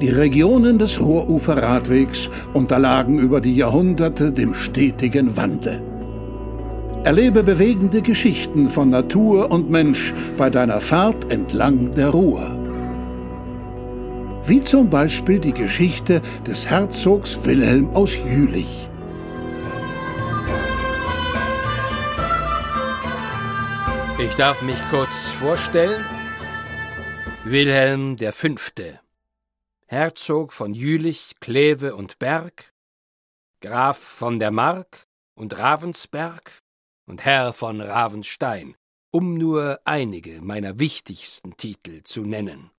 Die Regionen des Ruhruferradwegs unterlagen über die Jahrhunderte dem stetigen Wandel. Erlebe bewegende Geschichten von Natur und Mensch bei deiner Fahrt entlang der Ruhr. Wie zum Beispiel die Geschichte des Herzogs Wilhelm aus Jülich. Ich darf mich kurz vorstellen. Wilhelm Fünfte. Herzog von Jülich, Kleve und Berg, Graf von der Mark und Ravensberg und Herr von Ravenstein, um nur einige meiner wichtigsten Titel zu nennen.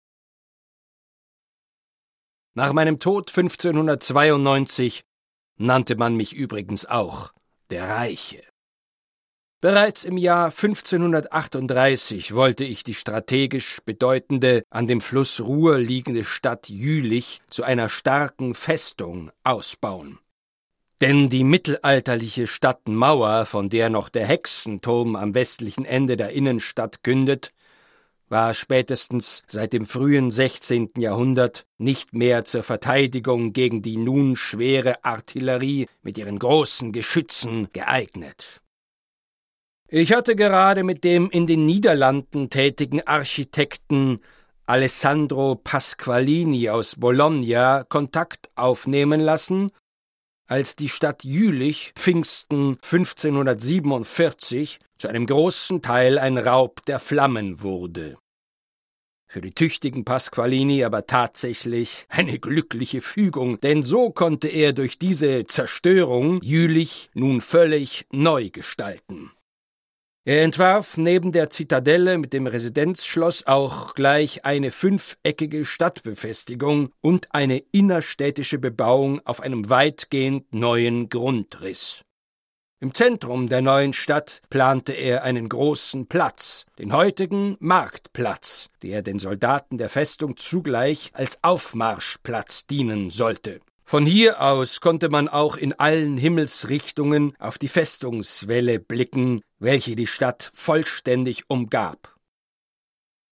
Nach meinem Tod 1592 nannte man mich übrigens auch der Reiche. Bereits im Jahr 1538 wollte ich die strategisch bedeutende, an dem Fluss Ruhr liegende Stadt Jülich zu einer starken Festung ausbauen. Denn die mittelalterliche Stadtmauer, von der noch der Hexenturm am westlichen Ende der Innenstadt kündet, war spätestens seit dem frühen 16. Jahrhundert nicht mehr zur Verteidigung gegen die nun schwere Artillerie mit ihren großen Geschützen geeignet. Ich hatte gerade mit dem in den Niederlanden tätigen Architekten Alessandro Pasqualini aus Bologna Kontakt aufnehmen lassen, als die Stadt Jülich Pfingsten 1547 zu einem großen Teil ein Raub der Flammen wurde. Für die tüchtigen Pasqualini aber tatsächlich eine glückliche Fügung, denn so konnte er durch diese Zerstörung Jülich nun völlig neu gestalten. Er entwarf neben der Zitadelle mit dem Residenzschloss auch gleich eine fünfeckige Stadtbefestigung und eine innerstädtische Bebauung auf einem weitgehend neuen Grundriss. Im Zentrum der neuen Stadt plante er einen großen Platz, den heutigen Marktplatz, der den Soldaten der Festung zugleich als Aufmarschplatz dienen sollte. Von hier aus konnte man auch in allen Himmelsrichtungen auf die Festungswelle blicken, welche die Stadt vollständig umgab.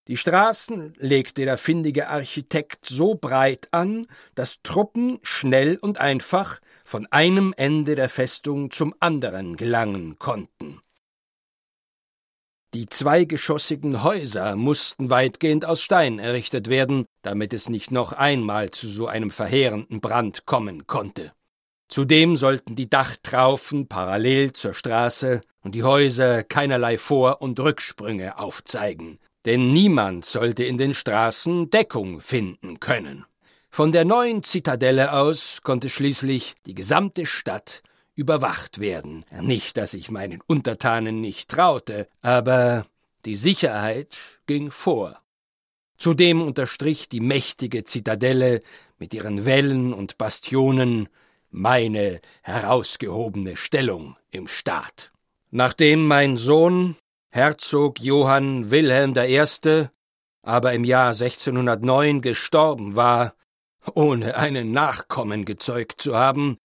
Die Straßen legte der findige Architekt so breit an, dass Truppen schnell und einfach von einem Ende der Festung zum anderen gelangen konnten. Die zweigeschossigen Häuser mussten weitgehend aus Stein errichtet werden, damit es nicht noch einmal zu so einem verheerenden Brand kommen konnte. Zudem sollten die Dachtraufen parallel zur Straße und die Häuser keinerlei Vor- und Rücksprünge aufzeigen, denn niemand sollte in den Straßen Deckung finden können. Von der neuen Zitadelle aus konnte schließlich die gesamte Stadt überwacht werden. Nicht, dass ich meinen Untertanen nicht traute, aber die Sicherheit ging vor. Zudem unterstrich die mächtige Zitadelle mit ihren Wällen und Bastionen meine herausgehobene Stellung im Staat. Nachdem mein Sohn, Herzog Johann Wilhelm I., aber im Jahr 1609 gestorben war, ohne einen Nachkommen gezeugt zu haben,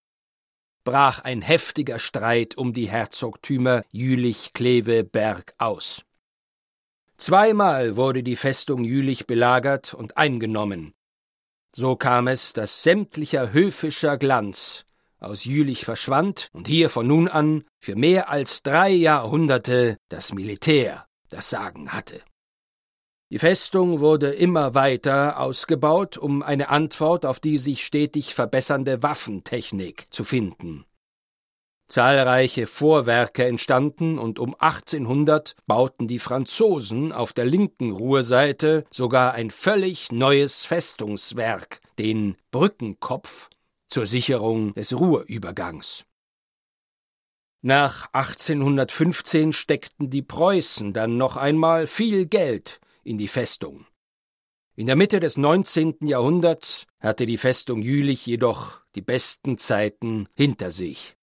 brach ein heftiger Streit um die Herzogtümer Jülich, Kleve, Berg aus. Zweimal wurde die Festung Jülich belagert und eingenommen. So kam es, dass sämtlicher höfischer Glanz aus Jülich verschwand und hier von nun an für mehr als drei Jahrhunderte das Militär das Sagen hatte. Die Festung wurde immer weiter ausgebaut, um eine Antwort auf die sich stetig verbessernde Waffentechnik zu finden. Zahlreiche Vorwerke entstanden und um 1800 bauten die Franzosen auf der linken Ruhrseite sogar ein völlig neues Festungswerk, den Brückenkopf, zur Sicherung des Ruhrübergangs. Nach 1815 steckten die Preußen dann noch einmal viel Geld in die Festung. In der Mitte des 19. Jahrhunderts hatte die Festung Jülich jedoch die besten Zeiten hinter sich.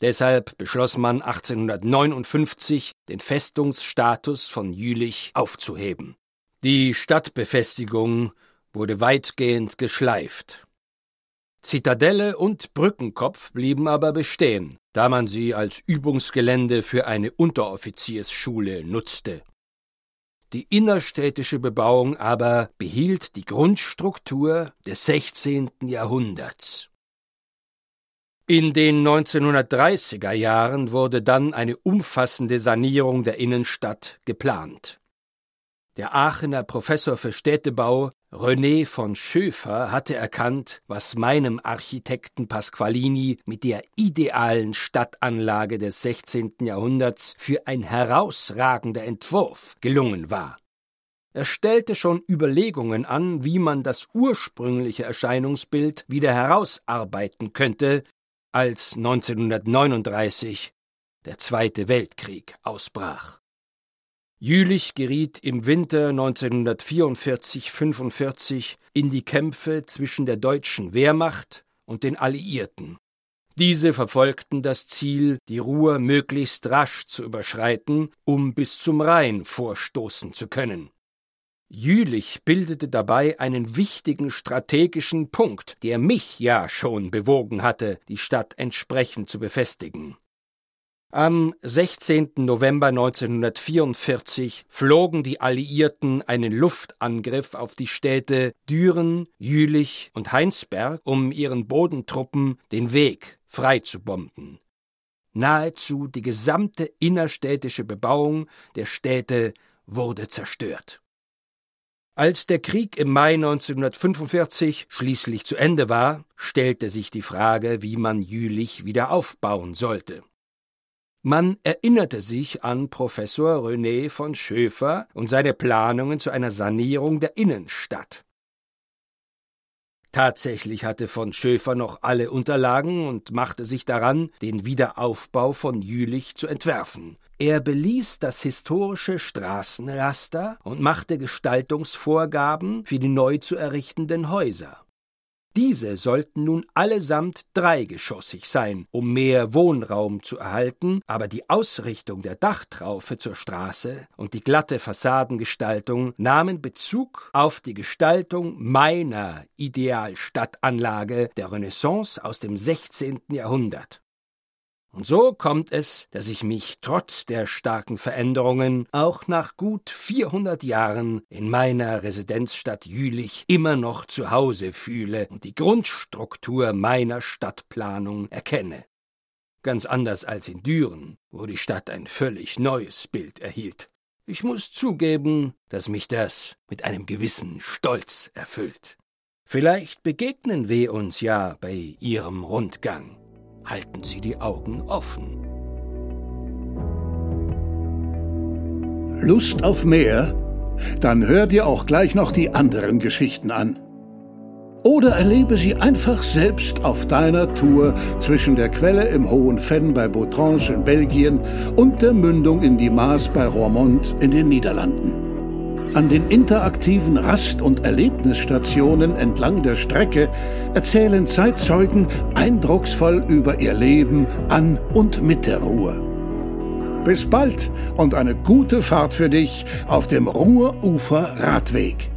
Deshalb beschloss man 1859, den Festungsstatus von Jülich aufzuheben. Die Stadtbefestigung wurde weitgehend geschleift. Zitadelle und Brückenkopf blieben aber bestehen, da man sie als Übungsgelände für eine Unteroffiziersschule nutzte. die innerstädtische Bebauung aber behielt die Grundstruktur des 16. Jahrhunderts. In den 1930er Jahren wurde dann eine umfassende Sanierung der Innenstadt geplant. Der Aachener Professor für Städtebau René von Schöfer hatte erkannt, was meinem Architekten Pasqualini mit der idealen Stadtanlage des 16. Jahrhunderts für ein herausragender Entwurf gelungen war. Er stellte schon Überlegungen an, wie man das ursprüngliche Erscheinungsbild wieder herausarbeiten könnte, als 1939 der Zweite Weltkrieg ausbrach. Jülich geriet im Winter 1944-45 in die Kämpfe zwischen der deutschen Wehrmacht und den Alliierten. Diese verfolgten das Ziel, die Ruhr möglichst rasch zu überschreiten, um bis zum Rhein vorstoßen zu können. Jülich bildete dabei einen wichtigen strategischen Punkt, der mich ja schon bewogen hatte, die Stadt entsprechend zu befestigen. Am 16. November 1944 flogen die Alliierten einen Luftangriff auf die Städte Düren, Jülich und Heinsberg, um ihren Bodentruppen den Weg freizubomben. Nahezu die gesamte innerstädtische Bebauung der Städte wurde zerstört. Als der Krieg im Mai 1945 schließlich zu Ende war, stellte sich die Frage, wie man Jülich wieder aufbauen sollte. Man erinnerte sich an Professor René von Schöfer und seine Planungen zu einer Sanierung der Innenstadt. Tatsächlich hatte von Schöfer noch alle Unterlagen und machte sich daran, den Wiederaufbau von Jülich zu entwerfen. Er beließ das historische Straßenraster und machte Gestaltungsvorgaben für die neu zu errichtenden Häuser. Diese sollten nun allesamt dreigeschossig sein, um mehr Wohnraum zu erhalten, aber die Ausrichtung der Dachtraufe zur Straße und die glatte Fassadengestaltung nahmen Bezug auf die Gestaltung meiner Idealstadtanlage der Renaissance aus dem 16. Jahrhundert. Und so kommt es, dass ich mich trotz der starken Veränderungen auch nach gut 400 Jahren in meiner Residenzstadt Jülich immer noch zu Hause fühle und die Grundstruktur meiner Stadtplanung erkenne. Ganz anders als in Düren, wo die Stadt ein völlig neues Bild erhielt. Ich muss zugeben, dass mich das mit einem gewissen Stolz erfüllt. Vielleicht begegnen wir uns ja bei Ihrem Rundgang halten Sie die Augen offen. Lust auf mehr? Dann hör dir auch gleich noch die anderen Geschichten an. Oder erlebe sie einfach selbst auf deiner Tour zwischen der Quelle im Hohen Fenn bei Bautrange in Belgien und der Mündung in die Maas bei Roermond in den Niederlanden. An den interaktiven Rast- und Erlebnisstationen entlang der Strecke erzählen Zeitzeugen eindrucksvoll über ihr Leben an und mit der Ruhr. Bis bald und eine gute Fahrt für dich auf dem Ruhrufer Radweg.